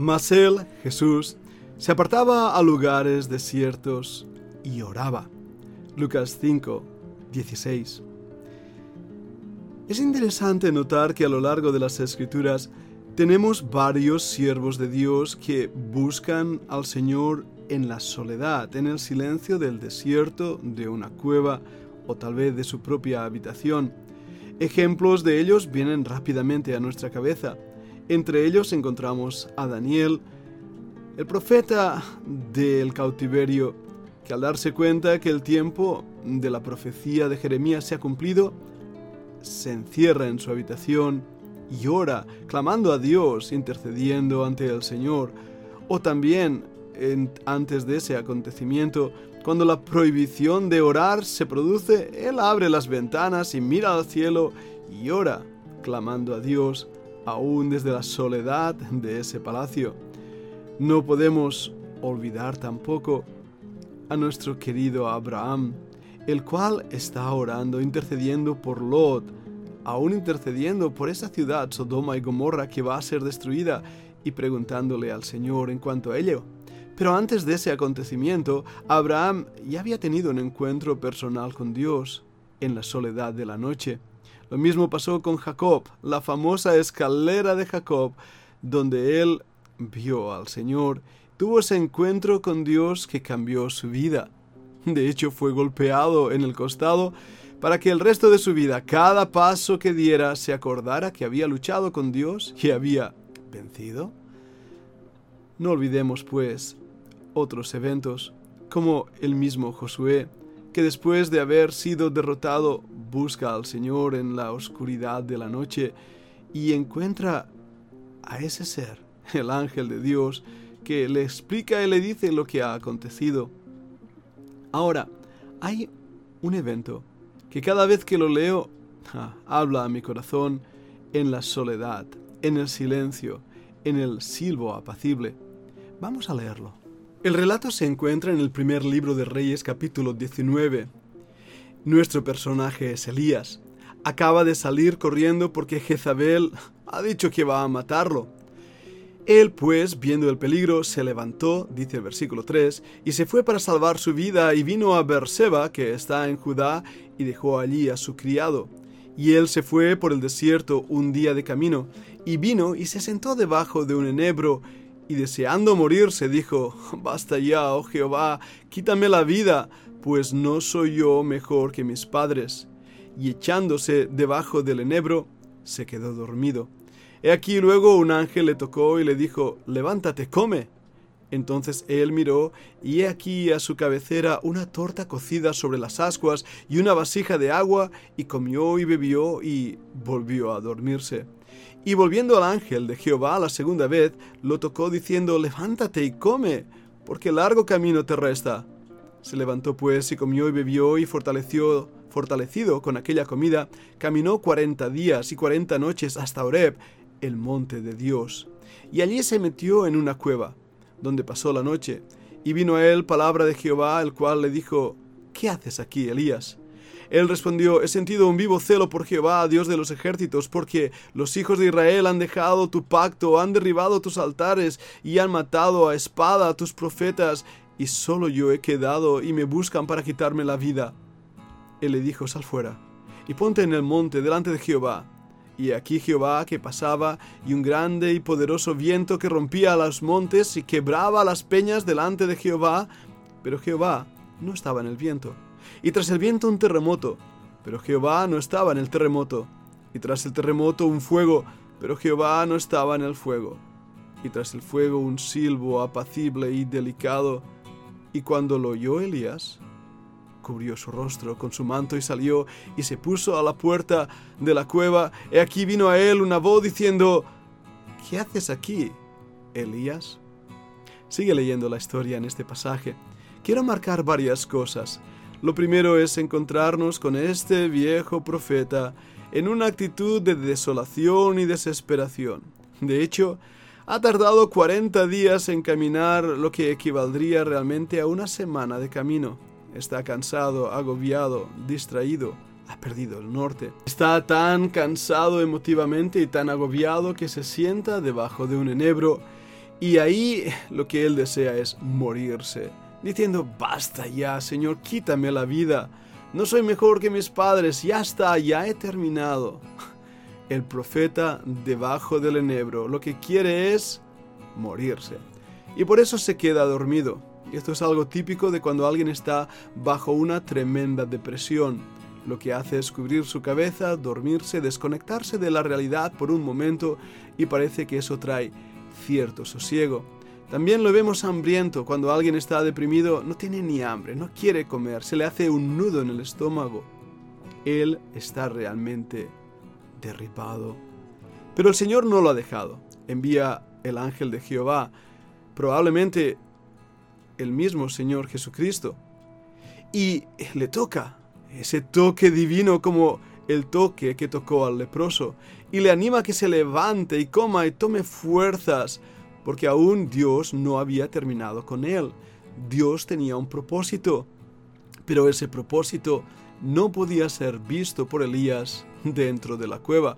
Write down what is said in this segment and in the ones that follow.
Mas él, Jesús, se apartaba a lugares desiertos y oraba. Lucas 5, 16. Es interesante notar que a lo largo de las escrituras tenemos varios siervos de Dios que buscan al Señor en la soledad, en el silencio del desierto, de una cueva o tal vez de su propia habitación. Ejemplos de ellos vienen rápidamente a nuestra cabeza. Entre ellos encontramos a Daniel, el profeta del cautiverio, que al darse cuenta que el tiempo de la profecía de Jeremías se ha cumplido, se encierra en su habitación y ora, clamando a Dios, intercediendo ante el Señor. O también, antes de ese acontecimiento, cuando la prohibición de orar se produce, Él abre las ventanas y mira al cielo y ora, clamando a Dios, aún desde la soledad de ese palacio. No podemos olvidar tampoco a nuestro querido Abraham, el cual está orando, intercediendo por Lot, aún intercediendo por esa ciudad, Sodoma y Gomorra, que va a ser destruida, y preguntándole al Señor en cuanto a ello. Pero antes de ese acontecimiento, Abraham ya había tenido un encuentro personal con Dios en la soledad de la noche. Lo mismo pasó con Jacob, la famosa escalera de Jacob, donde él vio al Señor, tuvo ese encuentro con Dios que cambió su vida. De hecho, fue golpeado en el costado para que el resto de su vida, cada paso que diera, se acordara que había luchado con Dios y había vencido. No olvidemos, pues, otros eventos, como el mismo Josué, que después de haber sido derrotado busca al Señor en la oscuridad de la noche y encuentra a ese ser, el ángel de Dios, que le explica y le dice lo que ha acontecido. Ahora, hay un evento que cada vez que lo leo habla a mi corazón en la soledad, en el silencio, en el silbo apacible. Vamos a leerlo. El relato se encuentra en el primer libro de Reyes capítulo 19. Nuestro personaje es Elías. Acaba de salir corriendo porque Jezabel ha dicho que va a matarlo. Él, pues, viendo el peligro, se levantó, dice el versículo 3, y se fue para salvar su vida, y vino a Berseba, que está en Judá, y dejó allí a su criado. Y él se fue por el desierto un día de camino, y vino y se sentó debajo de un enebro, y deseando morir se dijo, Basta ya, oh Jehová, quítame la vida, pues no soy yo mejor que mis padres. Y echándose debajo del enebro, se quedó dormido. He aquí luego un ángel le tocó y le dijo, levántate, come. Entonces él miró, y he aquí a su cabecera una torta cocida sobre las ascuas y una vasija de agua, y comió y bebió y volvió a dormirse. Y volviendo al ángel de Jehová la segunda vez, lo tocó diciendo, levántate y come, porque largo camino te resta. Se levantó pues y comió y bebió y fortaleció, fortalecido con aquella comida, caminó cuarenta días y cuarenta noches hasta Horeb, el monte de Dios. Y allí se metió en una cueva, donde pasó la noche. Y vino a él palabra de Jehová, el cual le dijo, ¿Qué haces aquí, Elías? Él respondió, he sentido un vivo celo por Jehová, Dios de los ejércitos, porque los hijos de Israel han dejado tu pacto, han derribado tus altares y han matado a espada a tus profetas, y solo yo he quedado y me buscan para quitarme la vida. Él le dijo, sal fuera, y ponte en el monte delante de Jehová. Y aquí Jehová que pasaba, y un grande y poderoso viento que rompía los montes y quebraba las peñas delante de Jehová, pero Jehová no estaba en el viento. Y tras el viento un terremoto, pero Jehová no estaba en el terremoto. Y tras el terremoto un fuego, pero Jehová no estaba en el fuego. Y tras el fuego un silbo apacible y delicado. Y cuando lo oyó Elías, cubrió su rostro con su manto y salió y se puso a la puerta de la cueva. Y aquí vino a él una voz diciendo, ¿qué haces aquí, Elías? Sigue leyendo la historia en este pasaje. Quiero marcar varias cosas. Lo primero es encontrarnos con este viejo profeta en una actitud de desolación y desesperación. De hecho, ha tardado 40 días en caminar lo que equivaldría realmente a una semana de camino. Está cansado, agobiado, distraído, ha perdido el norte. Está tan cansado emotivamente y tan agobiado que se sienta debajo de un enebro Y ahí lo que él desea es morirse, diciendo, basta ya, Señor, quítame la vida. No soy mejor que mis padres, ya está, ya he terminado. El profeta debajo del enebro lo que quiere es morirse. Y por eso se queda dormido. Esto es algo típico de cuando alguien está bajo una tremenda depresión. Lo que hace es cubrir su cabeza, dormirse, desconectarse de la realidad por un momento y parece que eso trae cierto sosiego. También lo vemos hambriento cuando alguien está deprimido, no tiene ni hambre, no quiere comer, se le hace un nudo en el estómago. Él está realmente Pero el Señor no lo ha dejado. Envía el ángel de Jehová, probablemente el mismo Señor Jesucristo. Y le toca ese toque divino como el toque que tocó al leproso. Y le anima a que se levante y coma y tome fuerzas porque aún Dios no había terminado con él. Dios tenía un propósito, pero ese propósito no podía ser visto por Elías dentro de la cueva.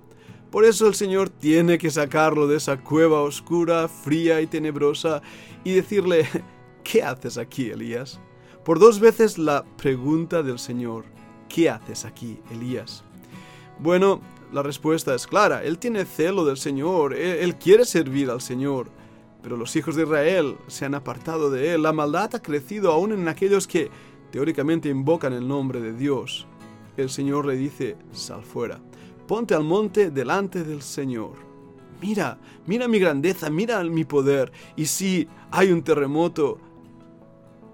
Por eso el Señor tiene que sacarlo de esa cueva oscura, fría y tenebrosa y decirle, ¿qué haces aquí, Elías? Por dos veces la pregunta del Señor, ¿qué haces aquí, Elías? Bueno, la respuesta es clara, Él tiene celo del Señor, Él, quiere servir al Señor. Pero los hijos de Israel se han apartado de él. La maldad ha crecido aún en aquellos que teóricamente invocan el nombre de Dios. El Señor le dice, sal fuera, ponte al monte delante del Señor. Mira, mira mi grandeza, mira mi poder. Y si hay un terremoto,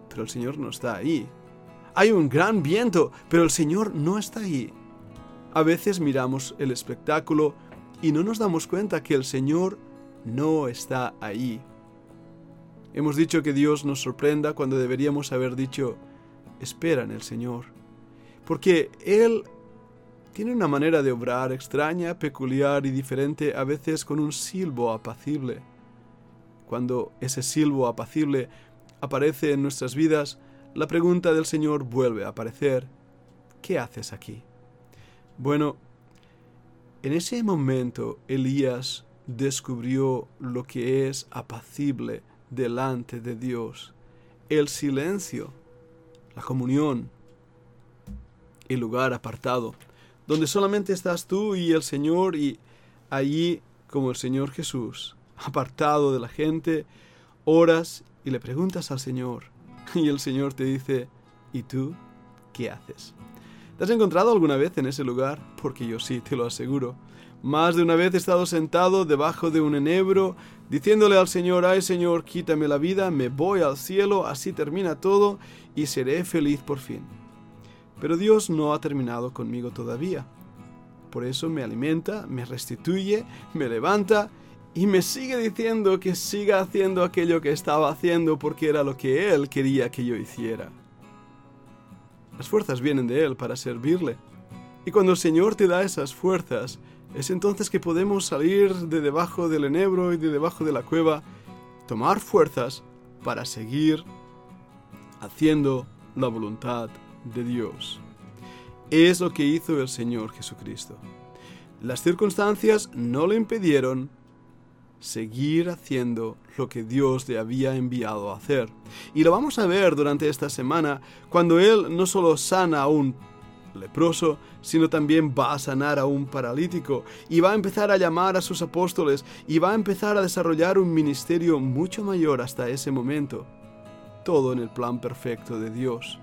pero el Señor no está ahí. Hay un gran viento, pero el Señor no está ahí. A veces miramos el espectáculo y no nos damos cuenta que el Señor no está ahí. Hemos dicho que Dios nos sorprenda cuando deberíamos haber dicho, espera en el Señor. Porque Él tiene una manera de obrar extraña, peculiar y diferente, a veces con un silbo apacible. Cuando ese silbo apacible aparece en nuestras vidas, la pregunta del Señor vuelve a aparecer. ¿Qué haces aquí? Bueno, en ese momento Elías descubrió lo que es apacible delante de Dios. El silencio, la comunión, el lugar apartado, donde solamente estás tú y el Señor y allí como el Señor Jesús, apartado de la gente, oras y le preguntas al Señor y el Señor te dice, ¿y tú qué haces? ¿Te has encontrado alguna vez en ese lugar? Porque yo sí, te lo aseguro. Más de una vez he estado sentado debajo de un enebro, diciéndole al Señor, ay Señor, quítame la vida, me voy al cielo, así termina todo y seré feliz por fin. Pero Dios no ha terminado conmigo todavía. Por eso me alimenta, me restituye, me levanta y me sigue diciendo que siga haciendo aquello que estaba haciendo porque era lo que Él quería que yo hiciera. Las fuerzas vienen de Él para servirle. Y cuando el Señor te da esas fuerzas, es entonces que podemos salir de debajo del enebro y de debajo de la cueva, tomar fuerzas para seguir haciendo la voluntad de Dios. Es lo que hizo el Señor Jesucristo. Las circunstancias no le impidieron seguir haciendo lo que Dios le había enviado a hacer. Y lo vamos a ver durante esta semana cuando Él no solo sana a un leproso, sino también va a sanar a un paralítico y va a empezar a llamar a sus apóstoles y va a empezar a desarrollar un ministerio mucho mayor hasta ese momento. Todo en el plan perfecto de Dios.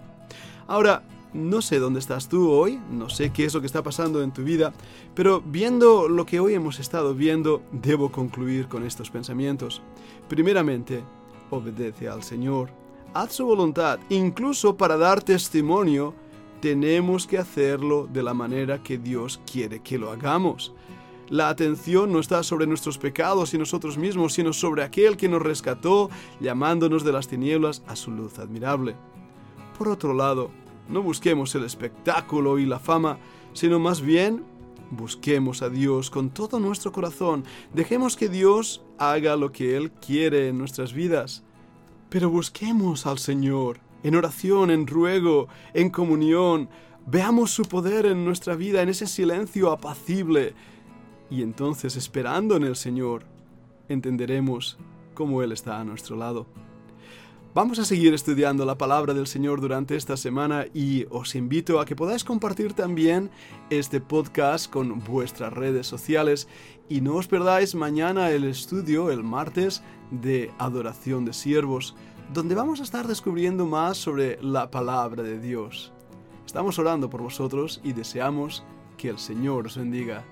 Ahora, no sé dónde estás tú hoy, no sé qué es lo que está pasando en tu vida, pero viendo lo que hoy hemos estado viendo, debo concluir con estos pensamientos. Primeramente, obedece al Señor, haz su voluntad, incluso para dar testimonio tenemos que hacerlo de la manera que Dios quiere que lo hagamos. La atención no está sobre nuestros pecados y nosotros mismos, sino sobre aquel que nos rescató, llamándonos de las tinieblas a su luz admirable. Por otro lado, no busquemos el espectáculo y la fama, sino más bien busquemos a Dios con todo nuestro corazón. Dejemos que Dios haga lo que Él quiere en nuestras vidas. Pero busquemos al Señor en oración, en ruego, en comunión. Veamos su poder en nuestra vida, en ese silencio apacible. Y entonces, esperando en el Señor, entenderemos como Él está a nuestro lado. Vamos a seguir estudiando la palabra del Señor durante esta semana y os invito a que podáis compartir también este podcast con vuestras redes sociales y no os perdáis mañana el estudio, el martes, de adoración de siervos, donde vamos a estar descubriendo más sobre la palabra de Dios. Estamos orando por vosotros y deseamos que el Señor os bendiga.